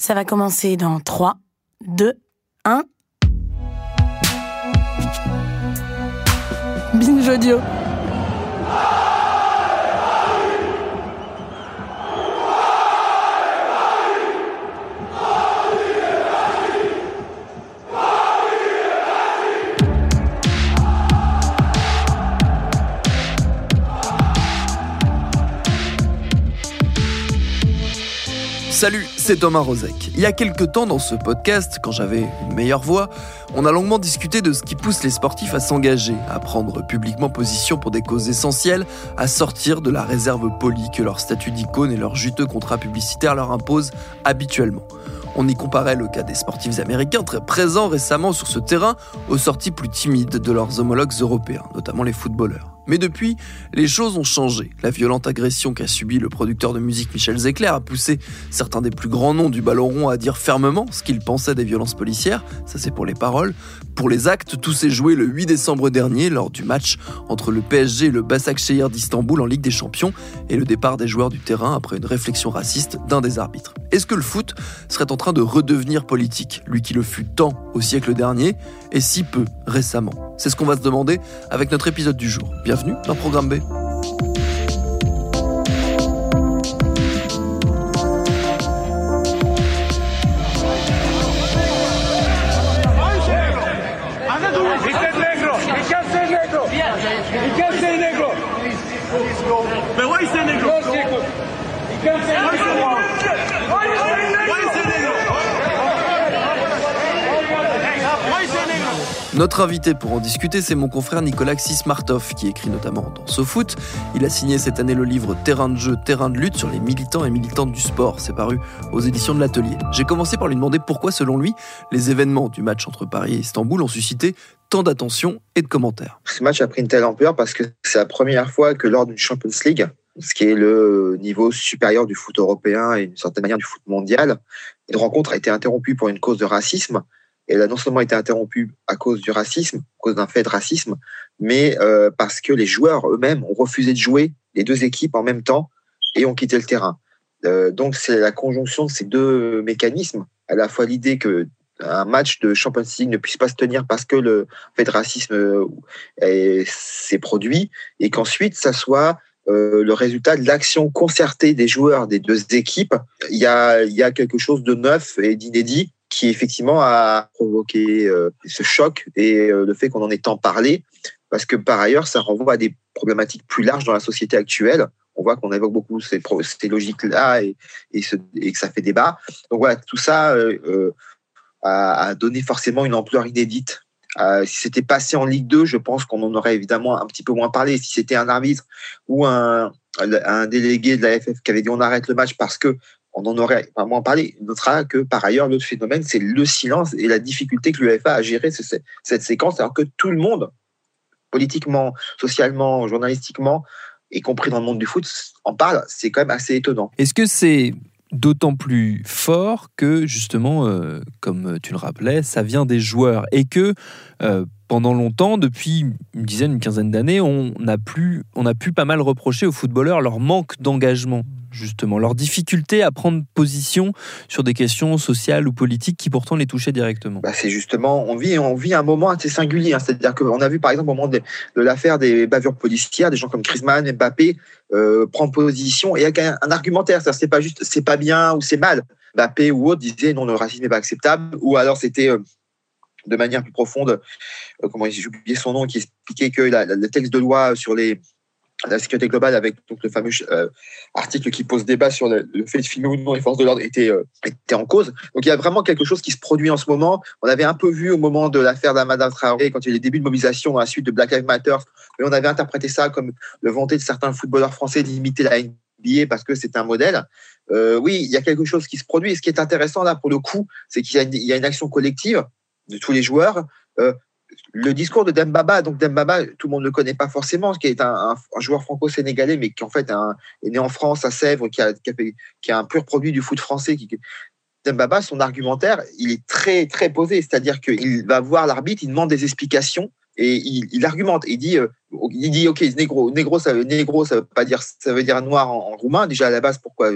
Ça va commencer dans 3, 2, 1. Binge audio. Salut, c'est Thomas Rozek. Il y a quelques temps dans ce podcast, quand j'avais une meilleure voix, on a longuement discuté de ce qui pousse les sportifs à s'engager, à prendre publiquement position pour des causes essentielles, à sortir de la réserve polie que leur statut d'icône et leur juteux contrat publicitaire leur imposent habituellement. On y comparait le cas des sportifs américains très présents récemment sur ce terrain aux sorties plus timides de leurs homologues européens, notamment les footballeurs. Mais depuis, les choses ont changé. La violente agression qu'a subie le producteur de musique Michel Zecler a poussé certains des plus grands noms du ballon rond à dire fermement ce qu'ils pensaient des violences policières, ça c'est pour les paroles. Pour les actes, tout s'est joué le 8 décembre dernier lors du match entre le PSG et le Başakşehir d'Istanbul en Ligue des Champions et le départ des joueurs du terrain après une réflexion raciste d'un des arbitres. Est-ce que le foot serait en train de redevenir politique, lui qui le fut tant au siècle dernier et si peu récemment? C'est ce qu'on va se demander avec notre épisode du jour. Bienvenue dans Programme B. Notre invité pour en discuter, c'est mon confrère Nicolas Xismartov, qui écrit notamment dans SoFoot. Il a signé cette année le livre Terrain de jeu, terrain de lutte sur les militants et militantes du sport. C'est paru aux éditions de l'Atelier. J'ai commencé par lui demander pourquoi, selon lui, les événements du match entre Paris et Istanbul ont suscité tant d'attention et de commentaires. Ce match a pris une telle ampleur parce que c'est la première fois que lors d'une Champions League, ce qui est le niveau supérieur du foot européen et d'une certaine manière du foot mondial, une rencontre a été interrompue pour une cause de racisme. Elle a non seulement été interrompue à cause du racisme, à cause d'un fait de racisme, mais euh, parce que les joueurs eux-mêmes ont refusé de jouer les deux équipes en même temps et ont quitté le terrain. Euh, donc c'est la conjonction de ces deux mécanismes, à la fois l'idée que un match de Champions League ne puisse pas se tenir parce que le fait de racisme euh, est- s'est produit et qu'ensuite ça soit le résultat de l'action concertée des joueurs des deux équipes. Il y a quelque chose de neuf et d'inédit qui effectivement a provoqué euh, ce choc et euh, le fait qu'on en ait tant parlé parce que par ailleurs ça renvoie à des problématiques plus larges dans la société actuelle. On voit qu'on évoque beaucoup ces, logiques-là et, que ça fait débat. Donc voilà, tout ça euh, a, donné forcément une ampleur inédite. Si c'était passé en Ligue 2, je pense qu'on en aurait évidemment un petit peu moins parlé. Si c'était un arbitre ou un délégué de la FF qui avait dit on arrête le match parce que on en aurait pas moins parlé. On notera que par ailleurs, l'autre phénomène, c'est le silence et la difficulté que l'UEFA a géré ce- ce- cette séquence, alors que tout le monde, politiquement, socialement, journalistiquement, y compris dans le monde du foot, en parle. C'est quand même assez étonnant. Est-ce que c'est d'autant plus fort que, justement, euh, comme tu le rappelais, ça vient des joueurs et que euh, pendant longtemps, depuis une dizaine, une quinzaine d'années, on a, pu pas mal reprocher aux footballeurs leur manque d'engagement, justement, leur difficulté à prendre position sur des questions sociales ou politiques qui pourtant les touchaient directement. Bah, c'est justement, on vit, un moment assez singulier. hein. C'est-à-dire qu'on a vu, par exemple, au moment de, l'affaire des bavures policières, des gens comme Griezmann, Mbappé euh, prendre position et avec un, un argumentaire. C'est pas juste, c'est pas bien ou c'est mal. Mbappé ou autre disaient non, le racisme n'est pas acceptable. Ou alors c'était euh, de manière plus profonde, euh, comment j'ai oublié son nom, qui expliquait que le texte de loi sur les la sécurité globale avec donc le fameux euh, article qui pose débat sur le, fait de filmer ou non les forces de l'ordre était, euh, était en cause. Donc il y a vraiment quelque chose qui se produit en ce moment. On avait un peu vu au moment de l'affaire d'Amada Traoré, quand il y a eu les débuts de mobilisation à la suite de Black Lives Matter, mais on avait interprété ça comme le volonté de certains footballeurs français d'imiter la billets parce que c'est un modèle. Oui, il y a quelque chose qui se produit. Et ce qui est intéressant là, pour le coup, c'est qu'il y, a une action collective de tous les joueurs. Euh, le discours de Dembaba, donc Dembaba, tout le monde ne le connaît pas forcément, qui est un, joueur franco-sénégalais, mais qui en fait est né en France, à Sèvres, qui, a, qui, un pur produit du foot français. Dembaba, son argumentaire, il est très très posé, c'est-à-dire qu'il va voir l'arbitre, il demande des explications et il, argumente. Il dit, euh, il dit, ok, négro, négro, ça veut, négro, ça veut pas dire, ça veut dire noir en, roumain. Déjà à la base, pourquoi,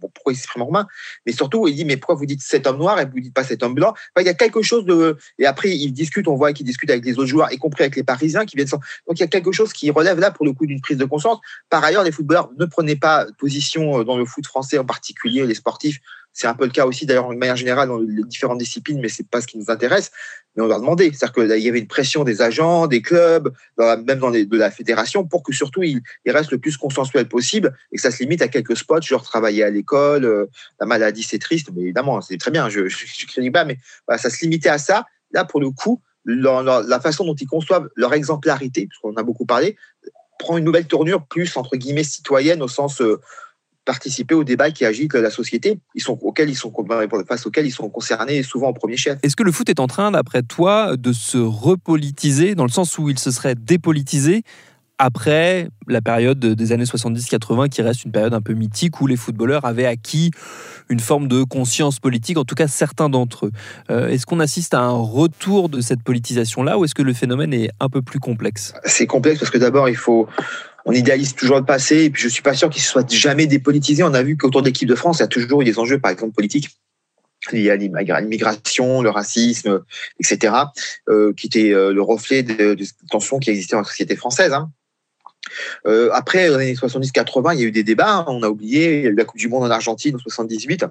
pourquoi il s'exprime en roumain? Mais surtout, il dit, mais pourquoi vous dites cet homme noir et vous dites pas cet homme blanc? Il y a quelque chose de. Et après, il discute. On voit qu'il discute avec les autres joueurs, y compris avec les Parisiens qui viennent. Sans... Donc il y a quelque chose qui relève là pour le coup d'une prise de conscience. Par ailleurs, les footballeurs ne prenaient pas position euh, dans le foot français en particulier, les sportifs c'est un peu le cas aussi, d'ailleurs, de manière générale, dans les différentes disciplines, mais c'est pas ce qui nous intéresse. Mais on leur demandait. C'est-à-dire qu'il y avait une pression des agents, des clubs, même dans de la fédération, pour que surtout il, reste le plus consensuel possible et que ça se limite à quelques spots, genre travailler à l'école, euh, la maladie, c'est triste, mais évidemment, c'est très bien, je ne critique pas, mais ça se limitait à ça. Là, pour le coup, la façon dont ils conçoivent leur exemplarité, puisqu'on a beaucoup parlé, prend une nouvelle tournure plus, entre guillemets, citoyenne au sens. Euh, participer au débat qui agite la société, ils sont, auxquels ils sont, face auxquels ils sont concernés souvent en premier chef. Est-ce que le foot est en train, d'après toi, de se repolitiser, dans le sens où il se serait dépolitisé après la période des années 70-80, qui reste une période un peu mythique où les footballeurs avaient acquis une forme de conscience politique, en tout cas certains d'entre eux. Euh, est-ce qu'on assiste à un retour de cette politisation-là ou est-ce que le phénomène est un peu plus complexe? C'est complexe parce que d'abord, il faut, on idéalise toujours le passé et puis je suis pas sûr qu'il soit jamais dépolitisé. On a vu qu'autour de l'équipe de France, il y a toujours eu des enjeux, par exemple politiques liés à l'immigration, le racisme, etc., euh, qui étaient euh, le reflet de, tensions qui existaient dans la société française. Hein. Euh, après, dans les années 70-80, il y a eu des débats. On a oublié, il y a eu la Coupe du Monde en Argentine en 78.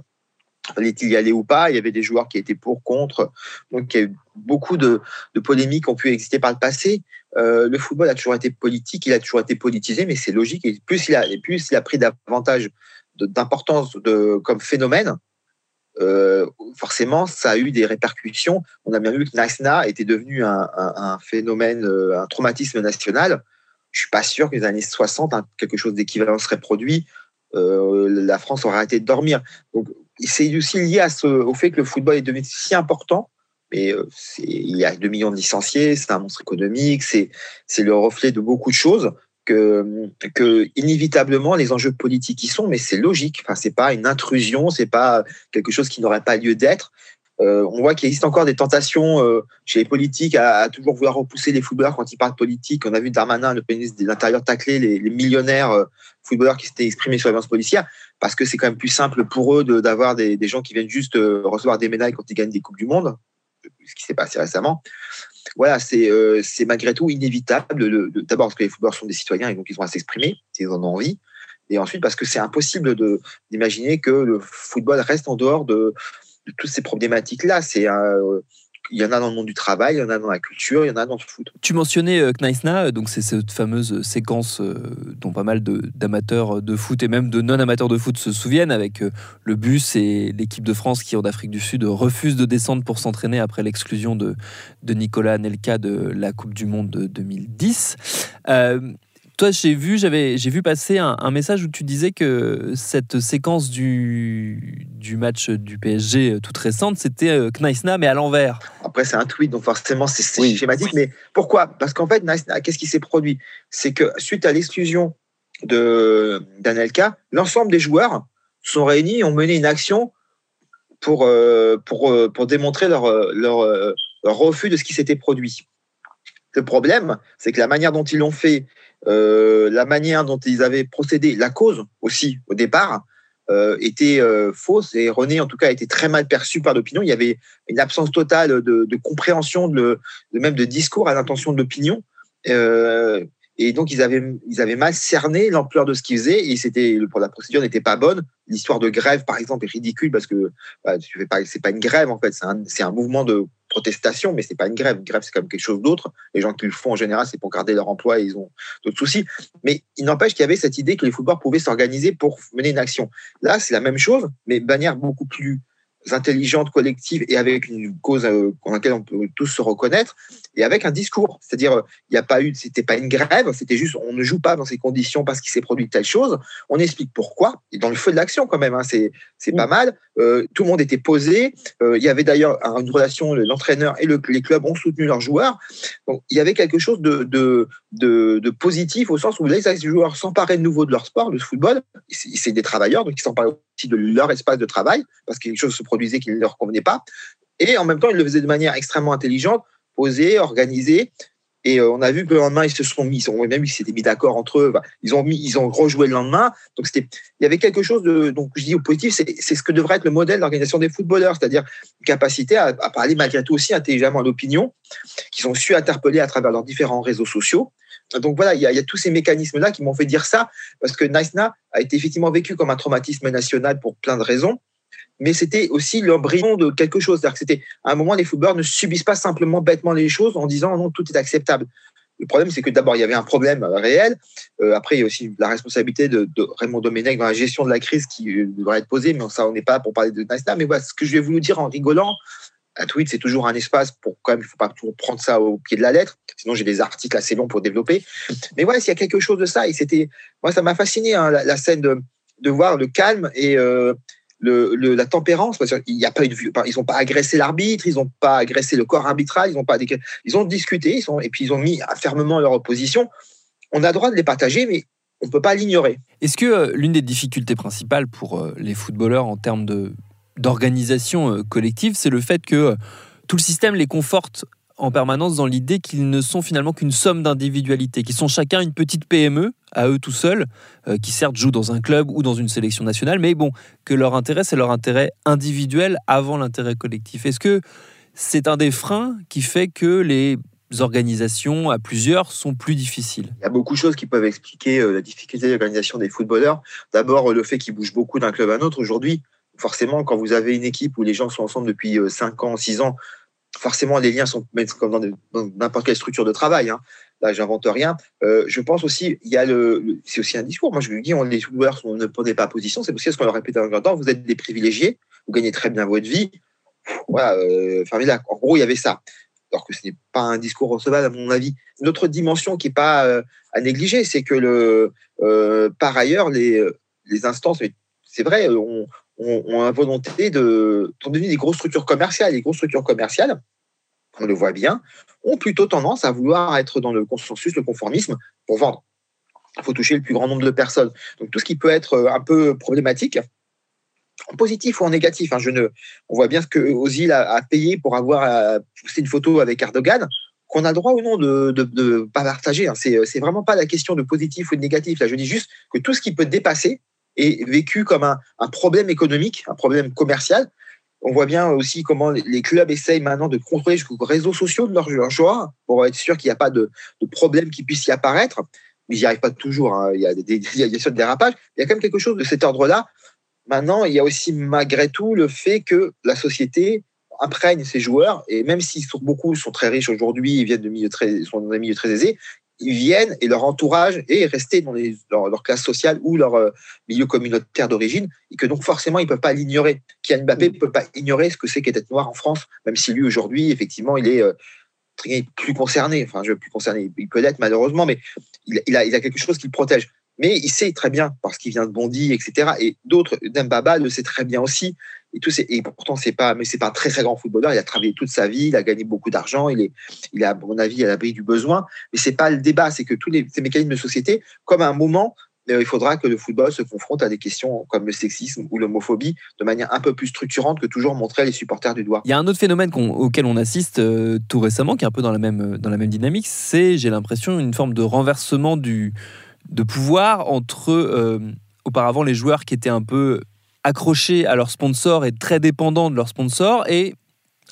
Fallait-il y aller ou pas? Il y avait des joueurs qui étaient pour, contre. Donc, il y a eu beaucoup de, de polémiques qui ont pu exister par le passé. Euh, le football a toujours été politique, il a toujours été politisé, mais c'est logique. Et plus il a, et plus il a pris davantage d'importance comme phénomène, euh, forcément, ça a eu des répercussions. On a bien vu que Naïsna était devenu un, phénomène, euh, un traumatisme national. Je suis pas sûr que les années 60, hein, quelque chose d'équivalent serait produit. la France aurait arrêté de dormir. Donc, c'est aussi lié au fait que le football est devenu si important mais euh, il y a 2 millions de licenciés, c'est un monstre économique, c'est le reflet de beaucoup de choses que, que inévitablement les enjeux politiques y sont, mais c'est logique. Enfin, c'est pas une intrusion, c'est pas quelque chose qui n'aurait pas lieu d'être. Euh, on voit qu'il existe encore des tentations euh, chez les politiques à, toujours vouloir repousser les footballeurs quand ils parlent politique. On a vu Darmanin, le ministre de l'Intérieur, tacler les, millionnaires footballeurs qui s'étaient exprimés sur la violence policière parce que c'est quand même plus simple pour eux d'avoir des, des, gens qui viennent juste recevoir des médailles quand ils gagnent des Coupes du Monde ce qui s'est passé récemment. Voilà, c'est euh, malgré tout inévitable. D'abord parce que les footballeurs sont des citoyens et donc ils ont à s'exprimer s'ils en ont envie. Et ensuite parce que c'est impossible d'imaginer que le football reste en dehors de, de toutes ces problématiques-là. C'est euh, il y en a dans le monde du travail, il y en a dans la culture, il y en a dans le foot. Tu mentionnais euh, Kneisna, euh, donc c'est cette fameuse séquence euh, dont pas mal d'amateurs de, foot et même de non-amateurs de foot se souviennent, avec le bus et l'équipe de France qui, en Afrique du Sud, refuse de descendre pour s'entraîner après l'exclusion de, de Nicolas Anelka de la Coupe du Monde de 2010. Toi, j'ai vu, j'avais, j'ai vu passer un, message où tu disais que cette séquence du, du match du PSG euh, toute récente, c'était euh, Kneisna, mais à l'envers. Après, c'est un tweet, donc forcément, c'est schématique. Mais pourquoi? Parce qu'en fait, Kneisna, qu'est-ce qui s'est produit? C'est que suite à l'exclusion de d'Anelka, l'ensemble des joueurs sont réunis et ont mené une action pour, euh, pour, pour démontrer leur, leur, leur refus de ce qui s'était produit. Le problème, c'est que la manière dont ils l'ont fait euh, la manière dont ils avaient procédé, la cause aussi au départ, euh, était euh, fausse et René en tout cas a été très mal perçu par l'opinion. Il y avait une absence totale de, compréhension, de, même de discours à l'intention de l'opinion. et donc ils avaient, mal cerné l'ampleur de ce qu'ils faisaient et c'était la procédure n'était pas bonne. L'histoire de grève par exemple est ridicule parce que bah, c'est pas une grève en fait, c'est un mouvement de protestation, mais c'est pas une grève. Une grève, c'est quand même quelque chose d'autre. Les gens qui le font en général, c'est pour garder leur emploi et ils ont d'autres soucis. Mais il n'empêche qu'il y avait cette idée que les footballeurs pouvaient s'organiser pour mener une action. Là, c'est la même chose, mais de manière beaucoup plus intelligente, collective et avec une cause euh, dans laquelle on peut tous se reconnaître et avec un discours. C'est-à-dire, il n'y a pas eu, c'était pas une grève, c'était juste, on ne joue pas dans ces conditions parce qu'il s'est produit telle chose. On explique pourquoi et dans le feu de l'action quand même. Hein, c'est c'est pas mal. Euh, tout le monde était posé. Euh, il y avait d'ailleurs une relation, l'entraîneur et le, les clubs ont soutenu leurs joueurs. Donc il y avait quelque chose de de, de, de positif au sens où les joueurs s'emparaient de nouveau de leur sport, le football. C'est des travailleurs, donc ils s'emparaient aussi de leur espace de travail parce que quelque chose se produisait qui ne leur convenait pas. Et en même temps, ils le faisaient de manière extrêmement intelligente posé, organisé. Et euh, on a vu que le lendemain, ils se sont mis, ont même ils s'étaient mis d'accord entre eux. Ils ont mis, ils ont rejoué le lendemain. Donc il y avait quelque chose de, donc je dis au positif, c'est ce que devrait être le modèle d'organisation des footballeurs, c'est-à-dire une capacité à, parler malgré tout aussi intelligemment à l'opinion, qu'ils ont su interpeller à travers leurs différents réseaux sociaux. Donc voilà, il y a, tous ces mécanismes-là qui m'ont fait dire ça, parce que Naïsna a été effectivement vécu comme un traumatisme national pour plein de raisons mais c'était aussi l'embryon de quelque chose. C'est-à-dire que c'était, à un moment, les footballeurs ne subissent pas simplement bêtement les choses en disant non, tout est acceptable. Le problème, c'est que d'abord, il y avait un problème réel. Euh, après, il y a aussi la responsabilité de, Raymond Domenech dans la gestion de la crise qui euh, devrait être posée, mais ça, on n'est pas pour parler de Nasdaq. Mais voilà, ce que je vais vous dire en rigolant, un tweet, c'est toujours un espace pour quand même, il ne faut pas toujours prendre ça au pied de la lettre. Sinon, j'ai des articles assez longs pour développer. Mais voilà, s'il y a quelque chose de ça, et c'était, moi, ça m'a fasciné, hein, la, scène de, voir le calme et, euh, la tempérance, parce qu'il n'y a pas eu de, ils n'ont pas agressé l'arbitre, ils n'ont pas agressé le corps arbitral, ils ont pas, ils ont discuté, et puis ils ont mis fermement leur opposition. On a le droit de les partager, mais on ne peut pas l'ignorer. Est-ce que euh, l'une des difficultés principales pour euh, les footballeurs en termes d'organisation euh, collective, c'est le fait que tout le système les conforte en permanence dans l'idée qu'ils ne sont finalement qu'une somme d'individualités, qu'ils sont chacun une petite PME à eux tout seuls, euh, qui certes jouent dans un club ou dans une sélection nationale, mais bon, que leur intérêt, c'est leur intérêt individuel avant l'intérêt collectif. Est-ce que c'est un des freins qui fait que les organisations à plusieurs sont plus difficiles? Il y a beaucoup de choses qui peuvent expliquer euh, la difficulté d'organisation des footballeurs. D'abord, le fait qu'ils bougent beaucoup d'un club à un autre. Aujourd'hui, forcément, quand vous avez une équipe où les gens sont ensemble depuis 5 euh, ans, 6 ans, forcément, les liens sont comme dans n'importe quelle structure de travail. Hein. Là, j'invente rien. Euh, je pense aussi, il y a le, c'est aussi un discours. Moi, je me dis, on, les joueurs ne prenez pas position. C'est aussi ce qu'on leur répète en temps. Vous êtes des privilégiés. Vous gagnez très bien votre vie. Voilà. Euh, en gros, il y avait ça. Alors que ce n'est pas un discours recevable, à mon avis. Une autre dimension qui n'est pas euh, à négliger, c'est que le, par ailleurs, les, les instances, c'est vrai, on, ont, ont volonté de, sont des grosses structures commerciales. Les grosses structures commerciales, on le voit bien, ont plutôt tendance à vouloir être dans le consensus, le conformisme pour vendre. Il faut toucher le plus grand nombre de personnes. Donc tout ce qui peut être euh, un peu problématique, en positif ou en négatif. Hein, on voit bien ce que Ozil a, payé pour avoir euh, posté une photo avec Erdogan, qu'on a le droit ou non de ne pas partager. Hein. C'est, c'est vraiment pas la question de positif ou de négatif. Là, je dis juste que tout ce qui peut dépasser est vécu comme un, problème économique, un problème commercial. On voit bien aussi comment les clubs essayent maintenant de contrôler jusqu'aux réseaux sociaux de leurs joueurs pour être sûr qu'il n'y a pas de, problème qui puisse y apparaître. Ils n'y arrivent pas toujours. Hein. Il, y a des, il y a des dérapages. Il y a quand même quelque chose de cet ordre-là. Maintenant, il y a aussi malgré tout le fait que la société imprègne ses joueurs et même sont beaucoup sont très riches aujourd'hui, ils viennent de milieux très, sont dans des milieux très aisés, ils viennent et leur entourage est resté dans leur, classe sociale ou leur euh, milieu communautaire d'origine, et que donc forcément ils ne peuvent pas l'ignorer. Kylian Mbappé ne peut pas ignorer ce que c'est qu'être noir en France, même si lui aujourd'hui, effectivement, il est euh, plus concerné. Enfin, je plus concerné, il peut l'être malheureusement, mais il, a, il a quelque chose qui le protège. Mais il sait très bien, parce qu'il vient de Bondy, etc. Et d'autres, Dembaba le sait très bien aussi. Et, tout, et pourtant, c'est pas, mais c'est pas un très très grand footballeur. Il a travaillé toute sa vie, il a gagné beaucoup d'argent, il est, il est à mon avis à l'abri du besoin. Mais c'est pas le débat, c'est que tous ces mécanismes de société, comme à un moment, euh, il faudra que le football se confronte à des questions comme le sexisme ou l'homophobie de manière un peu plus structurante que toujours montrer les supporters du doigt. Il y a un autre phénomène auquel on assiste euh, tout récemment, qui est un peu dans la même, dans la même dynamique, c'est, j'ai l'impression, une forme de renversement du, de pouvoir entre euh, auparavant les joueurs qui étaient un peu accrochés à leur sponsor et très dépendants de leur sponsor et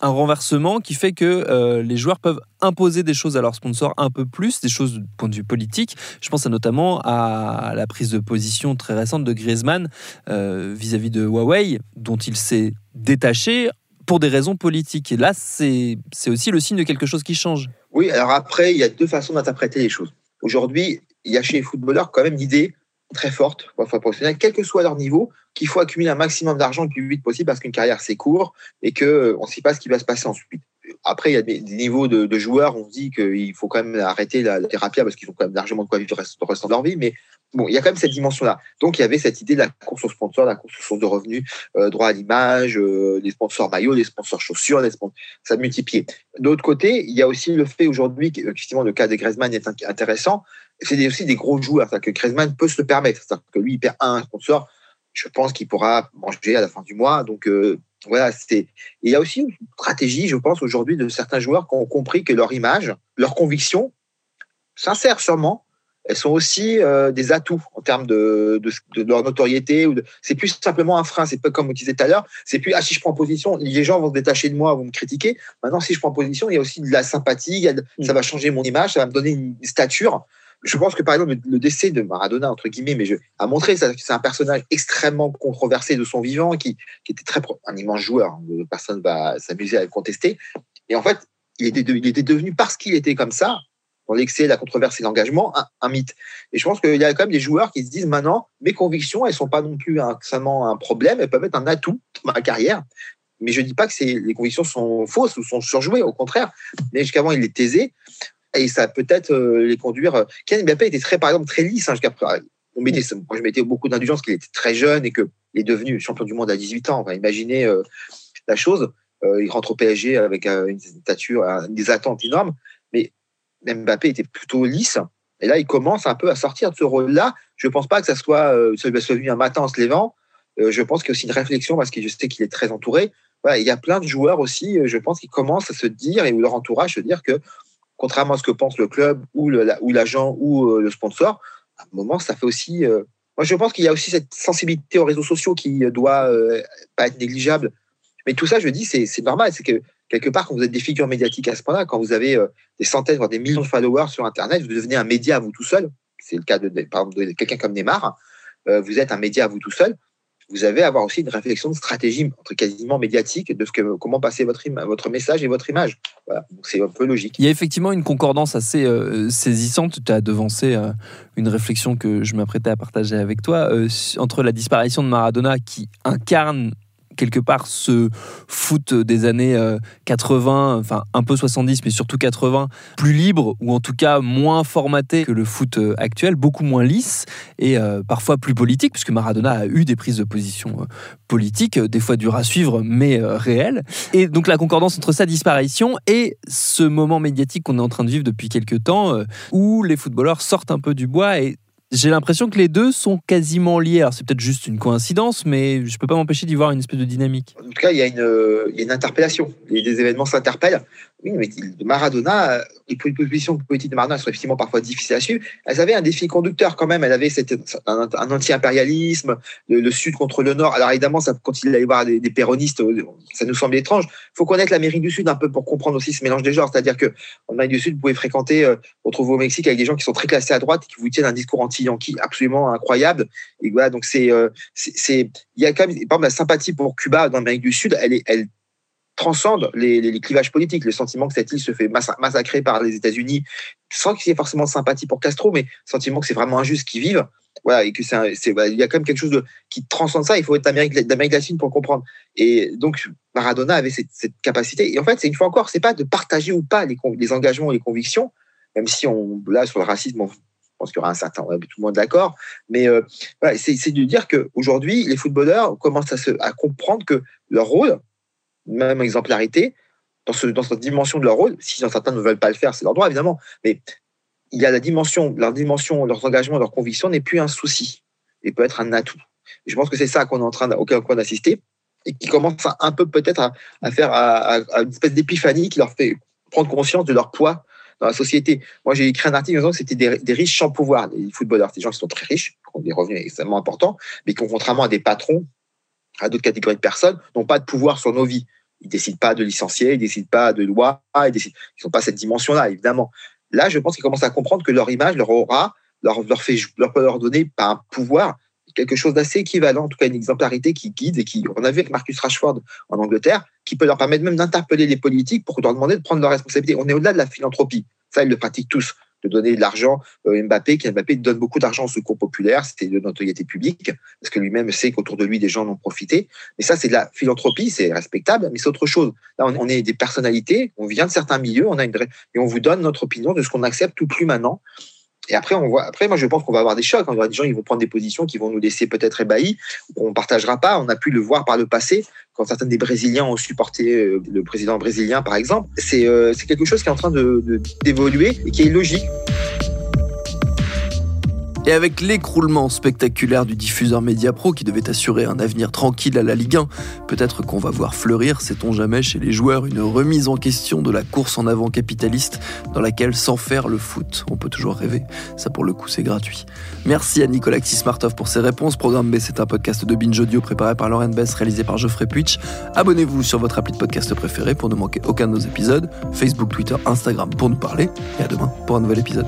un renversement qui fait que euh, les joueurs peuvent imposer des choses à leur sponsor un peu plus, des choses du point de vue politique. Je pense notamment à la prise de position très récente de Griezmann euh, vis-à-vis de Huawei, dont il s'est détaché pour des raisons politiques. Et là, c'est aussi le signe de quelque chose qui change. Oui, alors après, il y a deux façons d'interpréter les choses. Aujourd'hui, il y a chez les footballeurs quand même l'idée très forte, professionnelle, quel que soit leur niveau, qu'il faut accumuler un maximum d'argent le plus vite possible parce qu'une carrière c'est court et qu'on ne sait pas ce qui va se passer ensuite. Après, il y a des, niveaux de, joueurs, on se dit qu'il faut quand même arrêter la, thérapie parce qu'ils ont quand même largement de quoi vivre le reste, de leur vie, mais bon, il y a quand même cette dimension-là. Donc, il y avait cette idée de la course aux sponsors, la course aux sources de revenus, euh, droit à l'image, euh, les sponsors maillots, les sponsors chaussures, les sponsors, ça multiplié. D'autre côté, il y a aussi le fait aujourd'hui qu'effectivement le cas de Griezmann est intéressant. C'est aussi des gros joueurs, c'est-à-dire que Griezmann peut se le permettre, c'est-à-dire que lui, il perd un sponsor, je pense qu'il pourra manger à la fin du mois. Donc, euh, voilà, c'était. Il y a aussi une stratégie, je pense, aujourd'hui de certains joueurs qui ont compris que leur image, leur conviction, sincère sûrement, elles sont aussi euh, des atouts en termes de, de, leur notoriété. Ou c'est plus simplement un frein. C'est pas comme on disait tout à l'heure. C'est plus ah si je prends position, les gens vont se détacher de moi, vont me critiquer. Maintenant, si je prends position, il y a aussi de la sympathie. ça va changer mon image, ça va me donner une stature. Je pense que par exemple le décès de Maradona entre guillemets, mais je, a montré que c'est un personnage extrêmement controversé de son vivant, qui, était très un immense joueur. Hein, personne va s'amuser à le contester. Et en fait, il était, devenu parce qu'il était comme ça, dans l'excès, la controverse et l'engagement, un, mythe. Et je pense qu'il y a quand même des joueurs qui se disent maintenant, mes convictions, elles sont pas non plus un, seulement un problème, elles peuvent être un atout dans ma carrière. Mais je dis pas que les convictions sont fausses ou sont surjouées, au contraire. Mais jusqu'avant, il les taisait et ça peut-être euh, les conduire. Euh, Ken Mbappé était très, par exemple, très lisse. Hein, on mettait, moi, je mettais beaucoup d'indulgence qu'il était très jeune et qu'il est devenu champion du monde à 18 ans. On va imaginer euh, la chose. il rentre au PSG avec une stature, des attentes énormes. Mais Mbappé était plutôt lisse. Et là, il commence un peu à sortir de ce rôle-là. Je ne pense pas que ça soit, ça soit venu un matin en se levant. je pense qu'il y a aussi une réflexion parce que je sais qu'il est très entouré. il y a plein de joueurs aussi, je pense, qui commencent à se dire, et ou leur entourage se dire que contrairement à ce que pense le club ou l'agent ou, euh, le sponsor, à un moment, ça fait aussi. Euh, moi, je pense qu'il y a aussi cette sensibilité aux réseaux sociaux qui doit euh, pas être négligeable. Mais tout ça, je dis, c'est normal. C'est que quelque part, quand vous êtes des figures médiatiques à ce point-là, quand vous avez des centaines, voire des millions de followers sur Internet, vous devenez un média à vous tout seul. C'est le cas de, par de quelqu'un comme Neymar. vous êtes un média à vous tout seul vous avez avoir aussi une réflexion de stratégie entre quasiment médiatique de ce que, comment passer votre, votre message et votre image. Voilà. c'est un peu logique. Il y a effectivement une concordance assez euh, saisissante. Tu as devancé euh, une réflexion que je m'apprêtais à partager avec toi euh, entre la disparition de Maradona qui incarne quelque part ce foot des années 80, euh, enfin un peu 70, mais surtout 80, plus libre ou en tout cas moins formaté que le foot euh, actuel, beaucoup moins lisse et euh, parfois plus politique, puisque Maradona a eu des prises de position politiques, des fois dures à suivre, mais réelles. Et donc la concordance entre sa disparition et ce moment médiatique qu'on est en train de vivre depuis quelques temps, où les footballeurs sortent un peu du bois et j'ai l'impression que les deux sont quasiment liés. Alors, c'est peut-être juste une coïncidence, mais je ne peux pas m'empêcher d'y voir une espèce de dynamique. En tout cas, il y a une, il y a une interpellation. Les événements s'interpellent. Oui, mais Maradona, les positions politiques de Maradona sont effectivement parfois difficiles à suivre. Elles avaient un défi conducteur quand même. Elle avait un, anti-impérialisme, le, Sud contre le Nord. Alors évidemment, quand il allait voir des, péronistes, ça nous semble étrange. Il faut connaître l'Amérique du Sud un peu pour comprendre aussi ce mélange des genres. C'est-à-dire que en Amérique du Sud, vous pouvez fréquenter, euh, retrouver au Mexique avec des gens qui sont très classés à droite et qui vous tiennent un discours anti-yankee absolument incroyable. Et voilà, donc c'est, euh, c'est, il y a quand même, par exemple, la sympathie pour Cuba dans l'Amérique du Sud, elle elle transcende les, clivages politiques, le sentiment que cette île se fait massacrer par les États-Unis, sans qu'il y ait forcément de sympathie pour Castro, mais sentiment que c'est vraiment injuste qu'ils vivent. Voilà, et que c'est, il y a quand même quelque chose qui transcende ça. Il faut être d'Amérique, latine pour comprendre. Et donc, Maradona avait cette, capacité. Et en fait, c'est une fois encore, c'est pas de partager ou pas les, engagements et les convictions, même si on, là, sur le racisme, on, pense qu'il y aura un certain, tout le monde d'accord. Mais euh, c'est, de dire qu'aujourd'hui, les footballeurs commencent à, se, comprendre que leur rôle, même exemplarité dans, ce, dans cette dimension de leur rôle. Si certains ne veulent pas le faire, c'est leur droit, évidemment. Mais il y a la dimension, leur dimension, leurs engagements, leurs convictions n'est plus un souci et peut être un atout. je pense que c'est ça qu'on est en train d'assister et qui commence un peu peut-être à, faire une espèce d'épiphanie qui leur fait prendre conscience de leur poids dans la société. Moi, j'ai écrit un article disant que c'était des, riches sans pouvoir, les footballeurs, des gens qui sont très riches, qui ont des revenus extrêmement importants, mais qui, contrairement à des patrons, à d'autres catégories de personnes, n'ont pas de pouvoir sur nos vies. Ils décident pas de licencier, ils décident pas de loi, ils ne sont pas cette dimension-là, évidemment. Là, je pense qu'ils commencent à comprendre que leur image, leur aura, leur, leur, fait, leur peut leur donner pas un pouvoir, quelque chose d'assez équivalent, en tout cas une exemplarité qui guide et qui, on a vu avec Marcus Rashford en Angleterre, qui peut leur permettre même d'interpeller les politiques pour leur demander de prendre leurs responsabilités. On est au-delà de la philanthropie. Ça, ils le pratiquent tous. de donner de l'argent à Mbappé, qui Mbappé donne beaucoup d'argent au secours populaire, c'était de notoriété publique, parce que lui-même sait qu'autour de lui, des gens en ont profité. Mais ça, c'est de la philanthropie, c'est respectable, mais c'est autre chose. Là, on est des personnalités, on vient de certains milieux, on a une et on vous donne notre opinion de ce qu'on accepte ou plus maintenant. Et après, on voit. Après, moi, je pense qu'on va avoir des chocs. Il y aura des gens qui vont prendre des positions qui vont nous laisser peut-être ébahis. On partagera pas. On a pu le voir par le passé quand certains des Brésiliens ont supporté euh, le président brésilien, par exemple. C'est euh, quelque chose qui est en train d'évoluer de, et qui est logique. Et avec l'écroulement spectaculaire du diffuseur Mediapro qui devait assurer un avenir tranquille à la Ligue 1, peut-être qu'on va voir fleurir, sait-on jamais, chez les joueurs une remise en question de la course en avant capitaliste dans laquelle s'enferme le foot. On peut toujours rêver, ça pour le coup c'est gratuit. Merci à Nicolas Smartov pour ses réponses. Programme B, c'est un podcast de Binge Audio préparé par Lauren Bess, réalisé par Geoffrey Puitch. Abonnez-vous sur votre appli de podcast préféré pour ne manquer aucun de nos épisodes. Facebook, Twitter, Instagram pour nous parler. Et à demain pour un nouvel épisode.